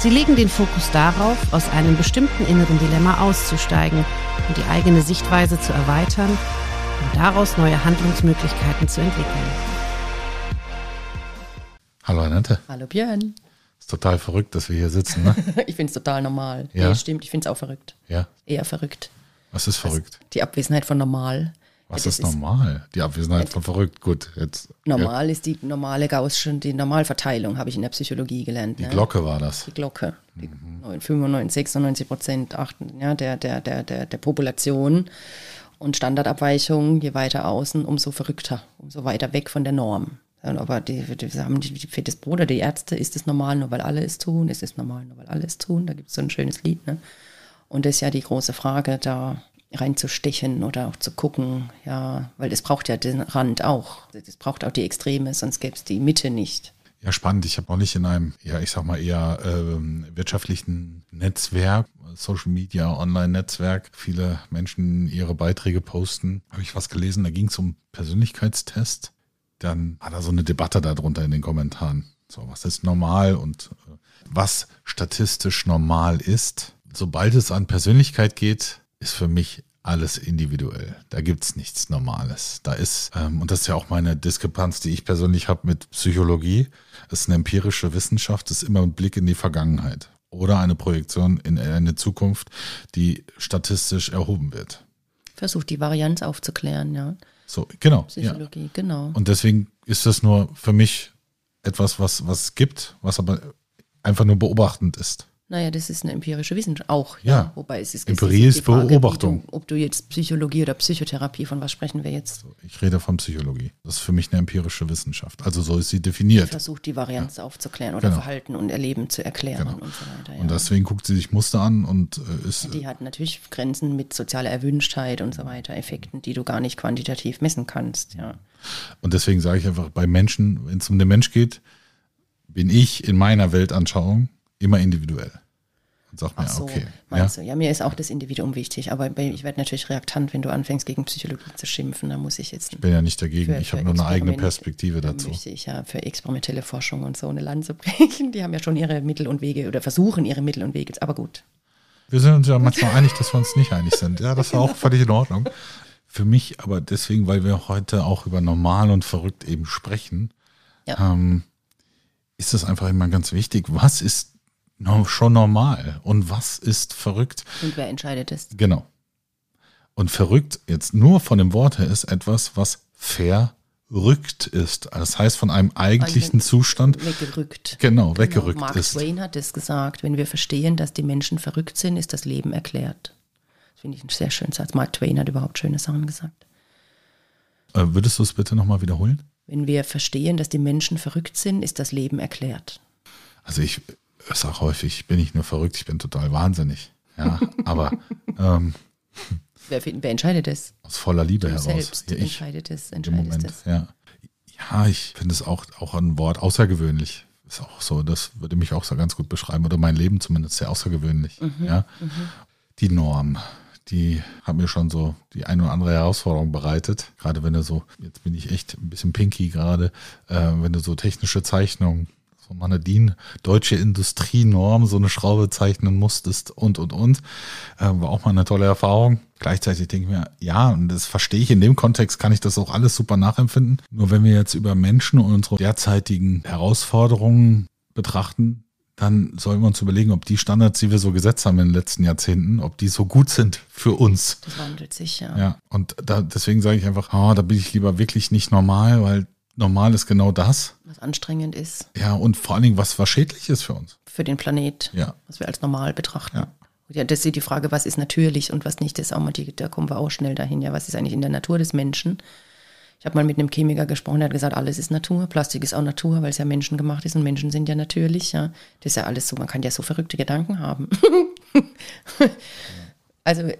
Sie legen den Fokus darauf, aus einem bestimmten inneren Dilemma auszusteigen und die eigene Sichtweise zu erweitern und daraus neue Handlungsmöglichkeiten zu entwickeln. Hallo Annette. Hallo Björn. Ist total verrückt, dass wir hier sitzen, ne? ich finde es total normal. Ja? Nee, stimmt, ich finde es auch verrückt. Ja. Eher verrückt. Was ist verrückt? Die Abwesenheit von normal. Was Das ist normal? Die Abwesenheit von verrückt. Gut, jetzt. Normal ist die normale Gaußsche, die Normalverteilung, habe ich in der Psychologie gelernt. Die ne? Glocke war das. Die Glocke. Die 95, 96 Prozent achten, ja, der, der, der, der, der Population und Standardabweichungen, je weiter außen, umso verrückter, umso weiter weg von der Norm. Ja, Aber die, die haben die, die fettes Brot oder die Ärzte, ist es normal, nur weil alle es tun? Ist es normal, nur weil alle es tun? Da gibt es so ein schönes Lied. Ne? Und das ist ja die große Frage, da reinzustechen oder auch zu gucken, ja, weil es braucht ja den Rand auch. Es braucht auch die Extreme, sonst gäbe es die Mitte nicht. Ja, spannend. Ich habe auch nicht in einem, ja, ich sag mal eher ähm, wirtschaftlichen Netzwerk, Social Media, Online-Netzwerk, viele Menschen ihre Beiträge posten. Habe ich was gelesen, da ging es um Persönlichkeitstest. Dann war da so eine Debatte darunter in den Kommentaren. So, was ist normal und äh, was statistisch normal ist. Sobald es an Persönlichkeit geht, ist für mich alles individuell. Da gibt's nichts Normales. Da ist, ähm, und das ist ja auch meine Diskrepanz, die ich persönlich habe mit Psychologie, es ist eine empirische Wissenschaft, es ist immer ein Blick in die Vergangenheit oder eine Projektion in eine Zukunft, die statistisch erhoben wird. Versucht die Varianz aufzuklären, ja. So, genau. Ja. Psychologie, genau. Und deswegen ist das nur für mich etwas, was, was es gibt, was aber einfach nur beobachtend ist. Naja, das ist eine empirische Wissenschaft auch. Ja. Wobei es ist Empirie ist die Frage, Beobachtung. Du, ob du jetzt Psychologie oder Psychotherapie, von was sprechen wir jetzt? Ich rede von Psychologie. Das ist für mich eine empirische Wissenschaft. Also so ist sie definiert. Versucht die Varianz aufzuklären oder Genau. Verhalten und Erleben zu erklären Genau. und so weiter. Ja. Und deswegen guckt sie sich Muster an und äh, ist die hat natürlich Grenzen mit sozialer Erwünschtheit und so weiter, Effekten, die du gar nicht quantitativ messen kannst. Ja. Und deswegen sage ich einfach, bei Menschen, wenn es um den Mensch geht, bin ich in meiner Weltanschauung immer individuell. Und sag mir, Ach so, okay. Ja, meinst du? Ja, mir ist auch das Individuum wichtig, aber ich werde natürlich reaktant, wenn du anfängst, gegen Psychologie zu schimpfen. Da muss ich jetzt. ich bin ja nicht dagegen. Für- ich habe nur eine eigene Perspektive Da dazu. möchte ich ja für experimentelle Forschung und so eine Lanze brechen. Die haben ja schon ihre Mittel und Wege oder versuchen ihre Mittel und Wege. Aber gut. Wir sind uns ja manchmal einig, dass wir uns nicht einig sind. Ja, das war auch völlig in Ordnung. Für mich aber deswegen, weil wir heute auch über normal und verrückt eben sprechen, Ja. ähm, ist es einfach immer ganz wichtig, was ist no- schon normal und was ist verrückt. Und wer entscheidet das? Genau. Und verrückt jetzt nur von dem Wort her ist etwas, was verrückt ist. Das heißt von einem eigentlichen Zustand Weggerückt. genau weggerückt Mark ist. Twain hat es gesagt, wenn wir verstehen, dass die Menschen verrückt sind, ist das Leben erklärt. Das finde ich einen sehr schönen Satz. Mark Twain hat überhaupt schöne Sachen gesagt. Äh, würdest du es bitte nochmal wiederholen? Wenn wir verstehen, dass die Menschen verrückt sind, ist das Leben erklärt. Also ich sage häufig, ich bin nicht nur verrückt, ich bin total wahnsinnig. Ja, aber ähm, Wer, wer entscheidet das? aus voller Liebe Du heraus. selbst Ja, ich entscheidet es, Moment, es. ja. Ja, ich finde es auch, auch ein Wort außergewöhnlich. Ist auch so, das würde mich auch so ganz gut beschreiben, oder mein Leben zumindest sehr außergewöhnlich. Mhm, ja. Die Norm, die hat mir schon so die ein oder andere Herausforderung bereitet. Gerade wenn du so, jetzt bin ich echt ein bisschen pinky gerade, äh, wenn du so technische Zeichnungen, so mal eine DIN, deutsche Industrienorm, so eine Schraube zeichnen musstest und, und, und. Äh, war auch mal eine tolle Erfahrung. Gleichzeitig denke ich mir, ja, und das verstehe ich, in dem Kontext kann ich das auch alles super nachempfinden. Nur wenn wir jetzt über Menschen und unsere derzeitigen Herausforderungen betrachten, dann sollen wir uns überlegen, ob die Standards, die wir so gesetzt haben in den letzten Jahrzehnten, ob die so gut sind für uns. Das wandelt sich, ja. Ja, und da, deswegen sage ich einfach, ah, da bin ich lieber wirklich nicht normal, weil normal ist genau das. Was anstrengend ist Ja, und vor allen Dingen, was, was schädlich ist für uns. für den Planet, Ja. was wir als normal betrachten. Ja. Ja. das ist die Frage, was ist natürlich und was nicht, das ist auch mal die, da kommen wir auch schnell dahin. Ja, was ist eigentlich in der Natur des Menschen? Ich habe mal mit einem Chemiker gesprochen, der hat gesagt, alles ist Natur, Plastik ist auch Natur, weil es ja menschengemacht ist und Menschen sind ja natürlich, ja. Das ist ja alles so, man kann ja so verrückte Gedanken haben. also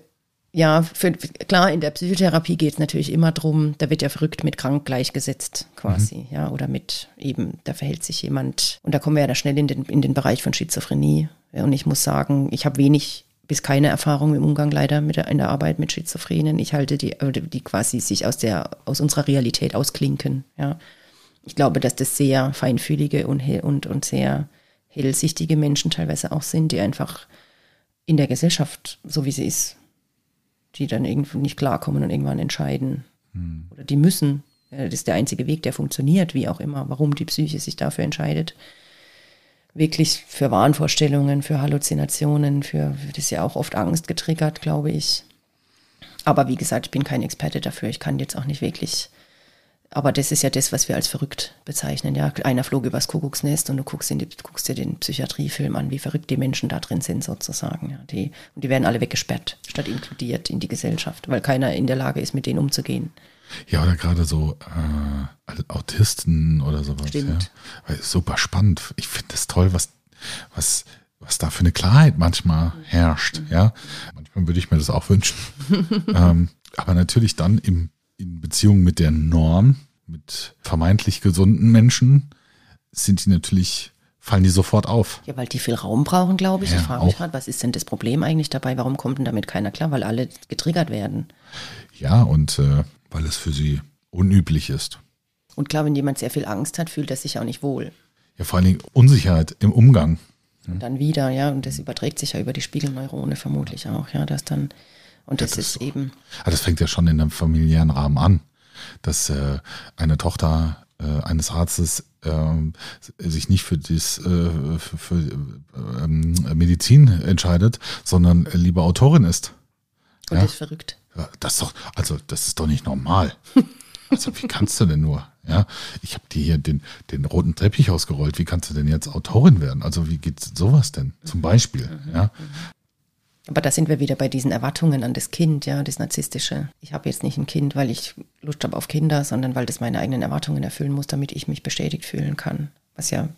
ja, für, klar, in der Psychotherapie geht es natürlich immer drum, da wird ja verrückt mit krank gleichgesetzt quasi, mhm. ja, oder mit eben, da verhält sich jemand, und da kommen wir ja da schnell in den, in den Bereich von Schizophrenie. Und ich muss sagen, ich habe wenig bis keine Erfahrung im Umgang leider mit der, in der Arbeit mit Schizophrenen. Ich halte die, die quasi sich aus der, aus unserer Realität ausklinken, ja. Ich glaube, dass das sehr feinfühlige und, und, und sehr hellsichtige Menschen teilweise auch sind, die einfach in der Gesellschaft, so wie sie ist, die dann irgendwie nicht klarkommen und irgendwann entscheiden. Hm. Oder die müssen. Das ist der einzige Weg, der funktioniert, wie auch immer, warum die Psyche sich dafür entscheidet. Wirklich für Wahnvorstellungen, für Halluzinationen, für, das ist ja auch oft Angst getriggert, glaube ich. Aber wie gesagt, ich bin kein Experte dafür. Ich kann jetzt auch nicht wirklich aber das ist ja das, was wir als verrückt bezeichnen. Ja, einer flog übers Kuckucksnest und du guckst, die, guckst dir den Psychiatriefilm an, wie verrückt die Menschen da drin sind sozusagen. Ja, die, und die werden alle weggesperrt, statt inkludiert in die Gesellschaft, weil keiner in der Lage ist, mit denen umzugehen. Ja, oder gerade so äh, Autisten oder sowas. Stimmt. Ja. Super spannend. Ich finde es toll, was, was, was da für eine Klarheit manchmal herrscht. Mhm. Ja, manchmal würde ich mir das auch wünschen. ähm, aber natürlich dann im in Beziehung mit der Norm, mit vermeintlich gesunden Menschen, sind die natürlich, fallen die sofort auf. Ja, weil die viel Raum brauchen, glaube ich. Ja, ich frage mich gerade, was ist denn das Problem eigentlich dabei? Warum kommt denn damit keiner klar? Weil alle getriggert werden. Ja, und äh, weil es für sie unüblich ist. Und klar, wenn jemand sehr viel Angst hat, fühlt er sich auch nicht wohl. Ja, vor allen Dingen Unsicherheit im Umgang. Und dann wieder, ja, und das überträgt sich ja über die Spiegelneurone vermutlich auch, ja, dass dann und das, ja, das ist eben. Ah, das fängt ja schon in einem familiären Rahmen an, dass äh, eine Tochter äh, eines Arztes äh, sich nicht für, dies, äh, für, für ähm, Medizin entscheidet, sondern lieber Autorin ist. Und ja? ist verrückt. Das ist doch, also das ist doch nicht normal. Also wie kannst du denn nur? Ja, ich habe dir hier den, den roten Teppich ausgerollt. Wie kannst du denn jetzt Autorin werden? Also wie geht sowas denn? Zum Beispiel. Mhm, ja, mhm. Aber da sind wir wieder bei diesen Erwartungen an das Kind, ja, das Narzisstische. Ich habe jetzt nicht ein Kind, weil ich Lust habe auf Kinder, sondern weil das meine eigenen Erwartungen erfüllen muss, damit ich mich bestätigt fühlen kann. Was ja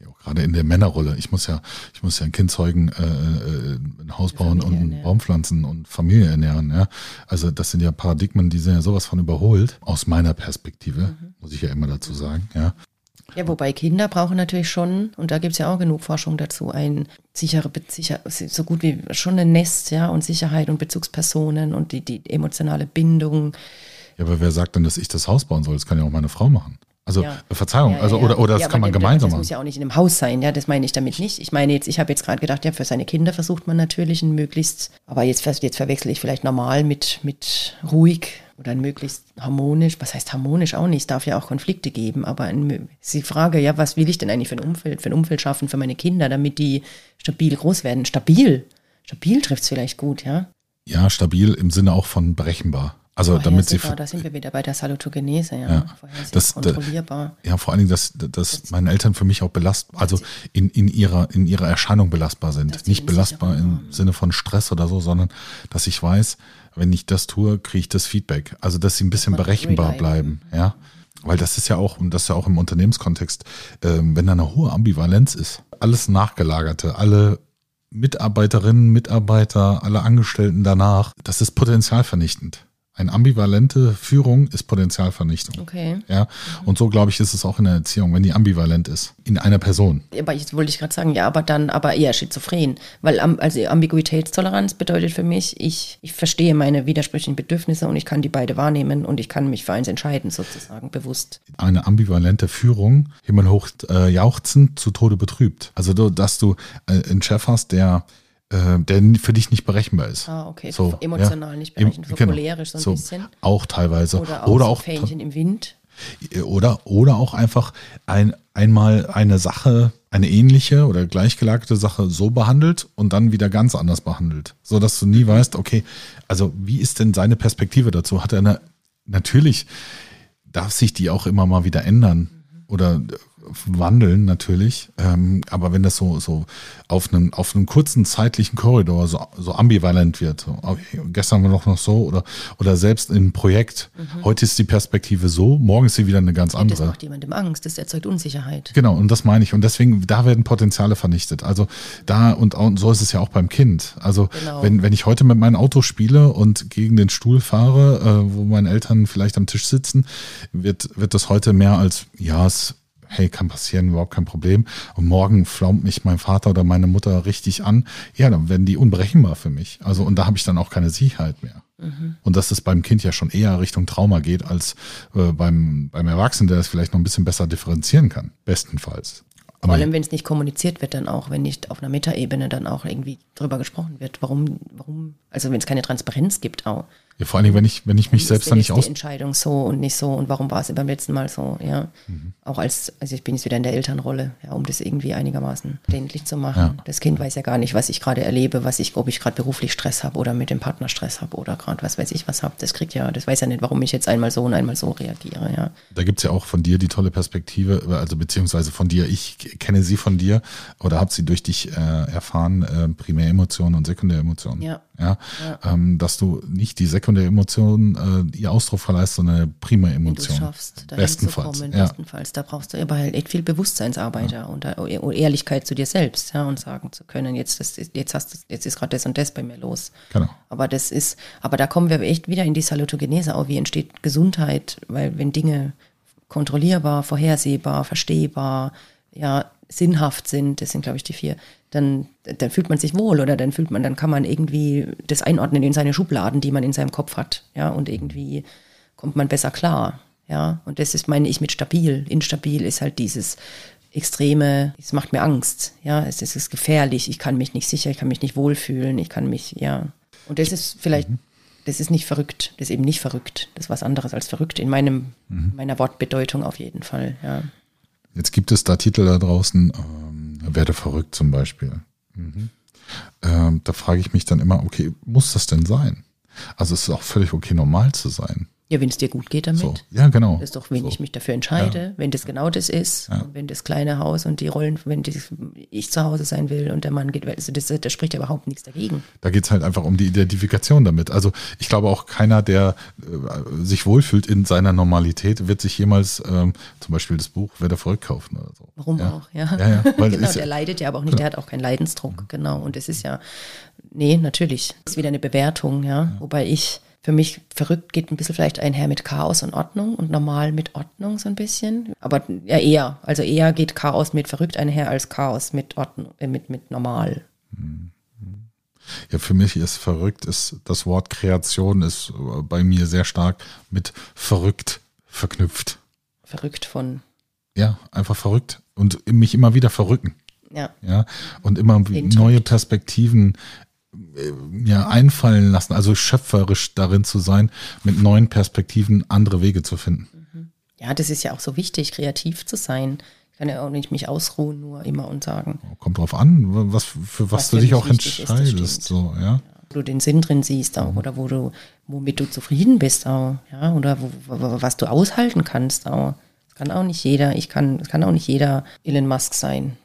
ja, gerade in der Männerrolle. Ich muss ja, ich muss ja ein Kind zeugen, äh, äh ein Haus bauen und ernähren. Baum pflanzen und Familie ernähren. Ja, also das sind ja Paradigmen, die sind ja sowas von überholt aus meiner Perspektive, mhm. muss ich ja immer dazu sagen. Ja, ja, wobei Kinder brauchen natürlich schon, und da gibt es ja auch genug Forschung dazu, ein sichere, sicher, so gut wie schon ein Nest, ja, und Sicherheit und Bezugspersonen und die, die emotionale Bindung. Ja, aber wer sagt denn, dass ich das Haus bauen soll? Das kann ja auch meine Frau machen. Also ja. Verzeihung, ja, also ja, oder oder das kann man gemeinsam machen. Das muss ja auch nicht in einem Haus sein, ja, das meine ich damit nicht. Ich meine jetzt, ich habe jetzt gerade gedacht, ja, für seine Kinder versucht man natürlich ein möglichst, aber jetzt, jetzt verwechsel ich vielleicht normal mit, mit ruhig oder ein möglichst harmonisch, was heißt harmonisch auch nicht, es darf ja auch Konflikte geben, aber ein, ist die Frage, ja, was will ich denn eigentlich für ein Umfeld, für ein Umfeld schaffen für meine Kinder, damit die stabil groß werden? Stabil, stabil trifft es vielleicht gut, ja? Ja, stabil im Sinne auch von berechenbar. Also damit sie. Da sind wir wieder bei der Salutogenese, ja. ja das, kontrollierbar. ja, vor allen Dingen, dass, dass meine Eltern für mich auch belastbar, also in, in, ihrer, in ihrer Erscheinung belastbar sind. Nicht belastbar im Sinne von Stress oder so, sondern dass ich weiß, wenn ich das tue, kriege ich das Feedback. Also dass sie ein bisschen berechenbar bleiben, ja. Weil das ist ja auch, und das ist ja auch im Unternehmenskontext, ähm, wenn da eine hohe Ambivalenz ist, alles Nachgelagerte, alle Mitarbeiterinnen, Mitarbeiter, alle Angestellten danach, das ist potenzialvernichtend. Eine ambivalente Führung ist Potenzialvernichtung. Okay. Ja, und so glaube ich, ist es auch in der Erziehung, wenn die ambivalent ist in einer Person. Aber jetzt wollte ich gerade sagen, ja, aber dann aber eher schizophren, weil also Ambiguitätstoleranz bedeutet für mich, ich, ich verstehe meine widersprüchlichen Bedürfnisse und ich kann die beide wahrnehmen und ich kann mich für eins entscheiden sozusagen bewusst. Eine ambivalente Führung, himmelhoch äh, jauchzend, zu Tode betrübt. Also dass du äh, einen Chef hast, der der für dich nicht berechenbar ist. Ah, okay. So, Emotional ja. nicht berechenbar, so genau. so ein so, bisschen. Auch teilweise. Oder auch, oder auch Fähnchen im Wind. Oder, oder auch einfach ein, einmal eine Sache, eine ähnliche oder gleichgelagerte Sache so behandelt und dann wieder ganz anders behandelt. So dass du nie weißt, okay, also wie ist denn seine Perspektive dazu? Hat er eine, natürlich darf sich die auch immer mal wieder ändern oder wandeln natürlich, ähm, aber wenn das so so auf einem auf einem kurzen zeitlichen Korridor so, so ambivalent wird, so, okay, gestern war noch noch so oder oder selbst im Projekt, mhm. heute ist die Perspektive so, morgen ist sie wieder eine ganz andere. Das macht jemandem Angst, das erzeugt Unsicherheit. Genau und das meine ich und deswegen da werden Potenziale vernichtet. Also da und, und so ist es ja auch beim Kind. Also genau. wenn wenn ich heute mit meinem Auto spiele und gegen den Stuhl fahre, äh, wo meine Eltern vielleicht am Tisch sitzen, wird wird das heute mehr als ja es hey, kann passieren, überhaupt kein Problem. Und morgen flaumt mich mein Vater oder meine Mutter richtig an. Ja, dann werden die unberechenbar für mich. Also, und da habe ich dann auch keine Sicherheit mehr. Mhm. Und dass es beim Kind ja schon eher Richtung Trauma geht als äh, beim, beim Erwachsenen, der das vielleicht noch ein bisschen besser differenzieren kann. Bestenfalls. Vor allem, wenn es nicht kommuniziert wird, dann auch, wenn nicht auf einer Metaebene dann auch irgendwie drüber gesprochen wird. Warum, warum, also wenn es keine Transparenz gibt auch. Ja, vor allen Dingen, wenn ich, wenn ich mich selbst dann nicht aus. die Entscheidung so und nicht so und warum war es beim letzten Mal so, ja. Mhm. Auch als, also ich bin jetzt wieder in der Elternrolle, ja, um das irgendwie einigermaßen verständlich zu machen. Ja. Das Kind weiß ja gar nicht, was ich gerade erlebe, was ich, ob ich gerade beruflich Stress habe oder mit dem Partner Stress habe oder gerade was weiß ich was habe. Das kriegt ja, das weiß ja nicht, warum ich jetzt einmal so und einmal so reagiere, ja. Da gibt's ja auch von dir die tolle Perspektive, also beziehungsweise von dir, ich kenne sie von dir oder habe sie durch dich äh, erfahren, äh, Primäremotionen und Sekundäremotionen. Ja. Ja, ja. Ähm, dass du nicht die Sekundäremotion äh, ihr Ausdruck verleihst, sondern eine prima Emotion. du schaffst, bestenfalls. Kommen, ja. bestenfalls. Da brauchst du aber halt echt viel Bewusstseinsarbeit ja. und, und, Ehrlichkeit zu dir selbst, ja, und sagen zu können, jetzt, das, jetzt hast du, jetzt ist gerade das und das bei mir los. Genau. Aber das ist, aber da kommen wir echt wieder in die Salutogenese auch, wie entsteht Gesundheit, weil wenn Dinge kontrollierbar, vorhersehbar, verstehbar, ja, sinnhaft sind, das sind, glaube ich, die vier, dann, dann fühlt man sich wohl oder dann fühlt man, dann kann man irgendwie das einordnen in seine Schubladen, die man in seinem Kopf hat, ja, und irgendwie kommt man besser klar, ja, und das ist, meine ich, mit stabil. Instabil ist halt dieses extreme, es macht mir Angst, ja, es ist gefährlich, ich kann mich nicht sicher, ich kann mich nicht wohlfühlen, ich kann mich, ja, und das ist vielleicht, mhm. das ist nicht verrückt, das ist eben nicht verrückt, das ist was anderes als verrückt in meinem, mhm. meiner Wortbedeutung auf jeden Fall, ja. Jetzt gibt es da Titel da draußen, ähm, werde verrückt zum Beispiel. Mhm. Ähm, da frage ich mich dann immer, okay, muss das denn sein? Also es ist auch völlig okay, normal zu sein. Ja, wenn es dir gut geht damit. So. Ja, genau. Das ist doch, wenn so. ich mich dafür entscheide, ja. wenn das genau das ist, ja. wenn das kleine Haus und die Rollen, wenn die, ich zu Hause sein will und der Mann geht, also das, das spricht ja überhaupt nichts dagegen. Da geht es halt einfach um die Identifikation damit. Also ich glaube auch keiner, der äh, sich wohlfühlt in seiner Normalität, wird sich jemals ähm, zum Beispiel das Buch Wer der Volk kaufen oder so. Warum ja. auch, ja. ja, ja weil genau, der leidet ja aber auch nicht, der hat auch keinen Leidensdruck, genau. Und es ist ja, nee, natürlich. Das ist wieder eine Bewertung, ja. Wobei ich für mich verrückt geht ein bisschen vielleicht einher mit Chaos und Ordnung und normal mit Ordnung so ein bisschen. Aber ja, eher. Also eher geht Chaos mit verrückt einher als Chaos mit Ordnung, äh, mit, mit normal. Ja, für mich ist verrückt, ist das Wort Kreation ist bei mir sehr stark mit verrückt verknüpft. Verrückt von. Ja, einfach verrückt und mich immer wieder verrücken. Ja. Ja. Und immer neue Perspektiven ja, einfallen lassen, also schöpferisch darin zu sein, mit neuen Perspektiven andere Wege zu finden. Mhm. Ja, das ist ja auch so wichtig, kreativ zu sein. Ich kann ja auch nicht mich ausruhen, nur immer und sagen. Kommt drauf an, was, für was, was du dich auch entscheidest. Ist, so, ja. ja. Wo du den Sinn drin siehst auch, mhm. oder wo du, womit du zufrieden bist auch, ja, oder wo, was du aushalten kannst auch. Das kann auch nicht jeder, ich kann, das kann auch nicht jeder Elon Musk sein.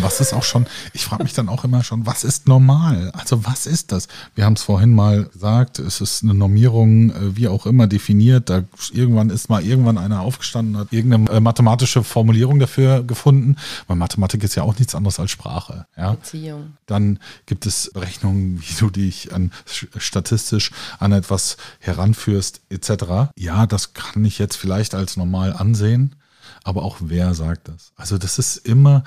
Was ist auch schon, ich frage mich dann auch immer schon, was ist normal? Also was ist das? Wir haben es vorhin mal gesagt, es ist eine Normierung, äh, wie auch immer definiert. Da irgendwann ist mal irgendwann einer aufgestanden, hat irgendeine äh, mathematische Formulierung dafür gefunden. Weil Mathematik ist ja auch nichts anderes als Sprache. Ja? Beziehung. Dann gibt es Berechnungen, wie du dich an statistisch an etwas heranführst, etc. Ja, das kann ich jetzt vielleicht als normal ansehen aber auch wer sagt das? Also das ist immer,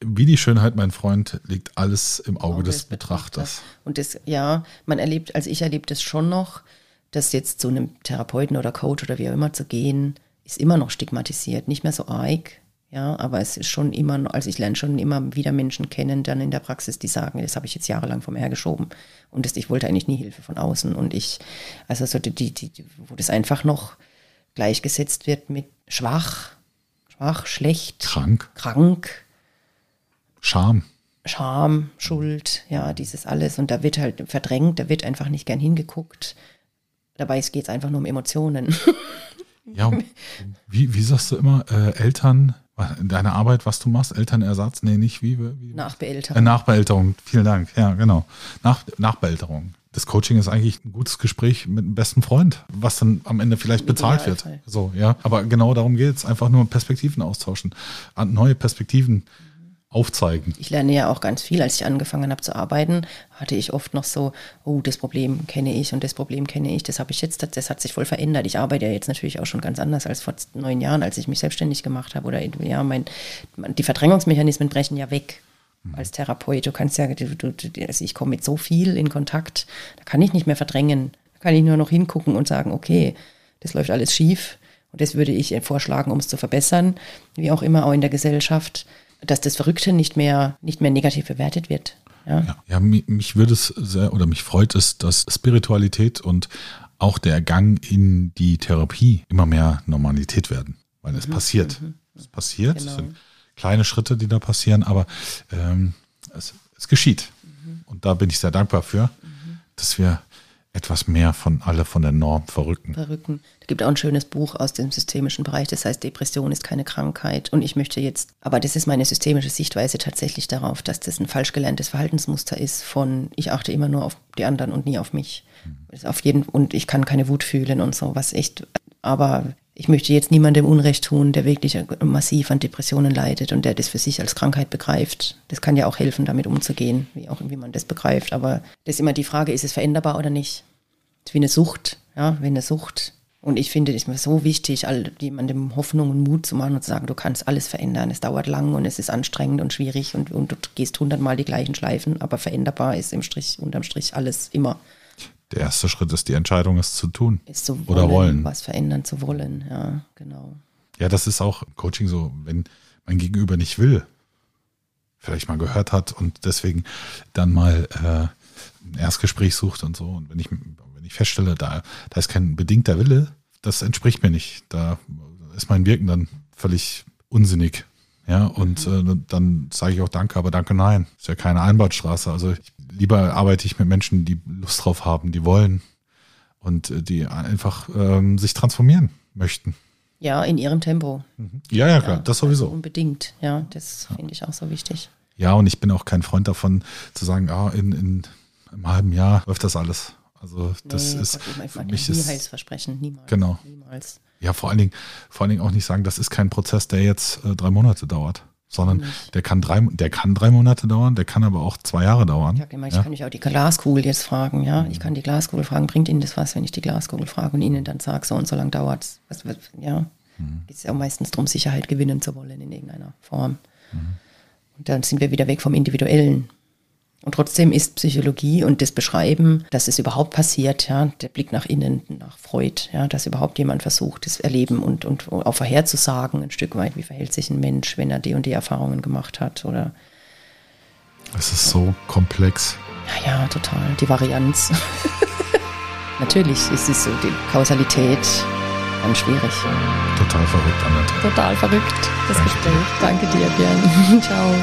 wie die Schönheit, mein Freund, liegt alles im Auge, Auge des Betrachters. Und das, ja, man erlebt, also ich erlebe das schon noch, dass jetzt zu einem Therapeuten oder Coach oder wie auch immer zu gehen, ist immer noch stigmatisiert, nicht mehr so arg, ja, aber es ist schon immer, also ich lerne schon immer wieder Menschen kennen, dann in der Praxis, die sagen, das habe ich jetzt jahrelang vom hergeschoben und das, ich wollte eigentlich nie Hilfe von außen und ich, also so die, die, die, wo das einfach noch gleichgesetzt wird mit schwach, schwach, schlecht, krank, krank, Scham. Scham, Schuld, ja, dieses alles. Und da wird halt verdrängt, da wird einfach nicht gern hingeguckt. Dabei geht es einfach nur um Emotionen. ja, wie, wie sagst du immer, äh, Eltern, Deine Arbeit, was du machst, Elternersatz? Nee, nicht wie? wie? Nachbeälterung. Äh, Nachbeälterung, vielen Dank. Ja, genau. Nach, Nachbeälterung. Das Coaching ist eigentlich ein gutes Gespräch mit einem besten Freund, was dann am Ende vielleicht bezahlt wird. So, ja. Aber genau darum geht es. Einfach nur Perspektiven austauschen. Neue Perspektiven aufzeigen. Ich lerne ja auch ganz viel. Als ich angefangen habe zu arbeiten, hatte ich oft noch so, oh, das Problem kenne ich und das Problem kenne ich. Das habe ich jetzt, das hat sich voll verändert. Ich arbeite ja jetzt natürlich auch schon ganz anders als vor neun Jahren, als ich mich selbstständig gemacht habe. Oder ja, mein, die Verdrängungsmechanismen brechen ja weg. Als Therapeut. Du kannst ja, du, du, also ich komme mit so viel in Kontakt, da kann ich nicht mehr verdrängen. Da kann ich nur noch hingucken und sagen, okay, das läuft alles schief. Und das würde ich vorschlagen, um es zu verbessern, wie auch immer auch in der Gesellschaft dass das Verrückte nicht mehr, nicht mehr negativ bewertet wird. Ja, ja, ja mich würde es sehr oder mich freut es, dass Spiritualität und auch der Gang in die Therapie immer mehr Normalität werden. Weil es mhm. passiert. Mhm. Es passiert. Genau. Es sind kleine Schritte, die da passieren, aber ähm, es, es geschieht. Mhm. Und da bin ich sehr dankbar für, mhm. dass wir etwas mehr von alle von der Norm verrücken. Verrücken. Es gibt auch ein schönes Buch aus dem systemischen Bereich, das heißt Depression ist keine Krankheit. Und ich möchte jetzt, aber das ist meine systemische Sichtweise tatsächlich darauf, dass das ein falsch gelerntes Verhaltensmuster ist von ich achte immer nur auf die anderen und nie auf mich. Mhm. Auf jeden und ich kann keine Wut fühlen und so, was echt. Aber ich möchte jetzt niemandem Unrecht tun, der wirklich massiv an Depressionen leidet und der das für sich als Krankheit begreift. Das kann ja auch helfen, damit umzugehen, wie auch wie man das begreift. Aber das ist immer die Frage, ist es veränderbar oder nicht? Das ist wie eine Sucht, ja, wie eine Sucht. Und ich finde es mir so wichtig, all jemandem Hoffnung und Mut zu machen und zu sagen, du kannst alles verändern. Es dauert lang und es ist anstrengend und schwierig und, und du gehst hundertmal die gleichen Schleifen, aber veränderbar ist im Strich, unterm Strich alles immer. Der erste Schritt ist die Entscheidung, es zu tun. Ist zu wollen, oder wollen. Was verändern zu wollen, ja, genau. Ja, das ist auch im Coaching so, wenn mein Gegenüber nicht will, vielleicht mal gehört hat und deswegen dann mal äh, ein Erstgespräch sucht und so. Und wenn ich, wenn ich feststelle, da, da ist kein bedingter Wille, das entspricht mir nicht. Da ist mein Wirken dann völlig unsinnig. Ja, und mhm. äh, dann sage ich auch Danke, aber Danke, nein. Ist ja keine Einbahnstraße. Also ich, lieber arbeite ich mit Menschen, die Lust drauf haben, die wollen und äh, die einfach ähm, sich transformieren möchten. Ja, in ihrem Tempo. Mhm. Ja, ja, klar, ja, das sowieso. Also unbedingt, ja, das ja. finde ich auch so wichtig. Ja, und ich bin auch kein Freund davon zu sagen, ah, in, in einem halben Jahr läuft das alles. Also das nee, ist Gott, für mich nie ist Heilsversprechen, niemals. Genau. Niemals. Ja, vor allen Dingen, vor allen Dingen auch nicht sagen, das ist kein Prozess, der jetzt äh, drei Monate dauert sondern der kann drei, der kann drei Monate dauern, der kann aber auch zwei Jahre dauern. Ich, immer, ich ja? kann mich auch die Glaskugel jetzt fragen, ja. Ich kann die Glaskugel fragen, bringt Ihnen das was, wenn ich die Glaskugel frage und Ihnen dann sage, so und so lang dauert es. Ja. Mhm. Geht es ja meistens darum, Sicherheit gewinnen zu wollen in irgendeiner Form. Mhm. Und dann sind wir wieder weg vom Individuellen. Und trotzdem ist Psychologie und das Beschreiben, dass es überhaupt passiert, ja, der Blick nach innen, nach Freud, ja, dass überhaupt jemand versucht, das Erleben und, und auch vorherzusagen, ein Stück weit, wie verhält sich ein Mensch, wenn er die und die Erfahrungen gemacht hat oder. Es ist so komplex. Ja, ja, total. Die Varianz. Natürlich ist es so, die Kausalität ganz schwierig. Total verrückt, Annette. Total verrückt, das Gespräch. Danke dir, Björn. Ciao.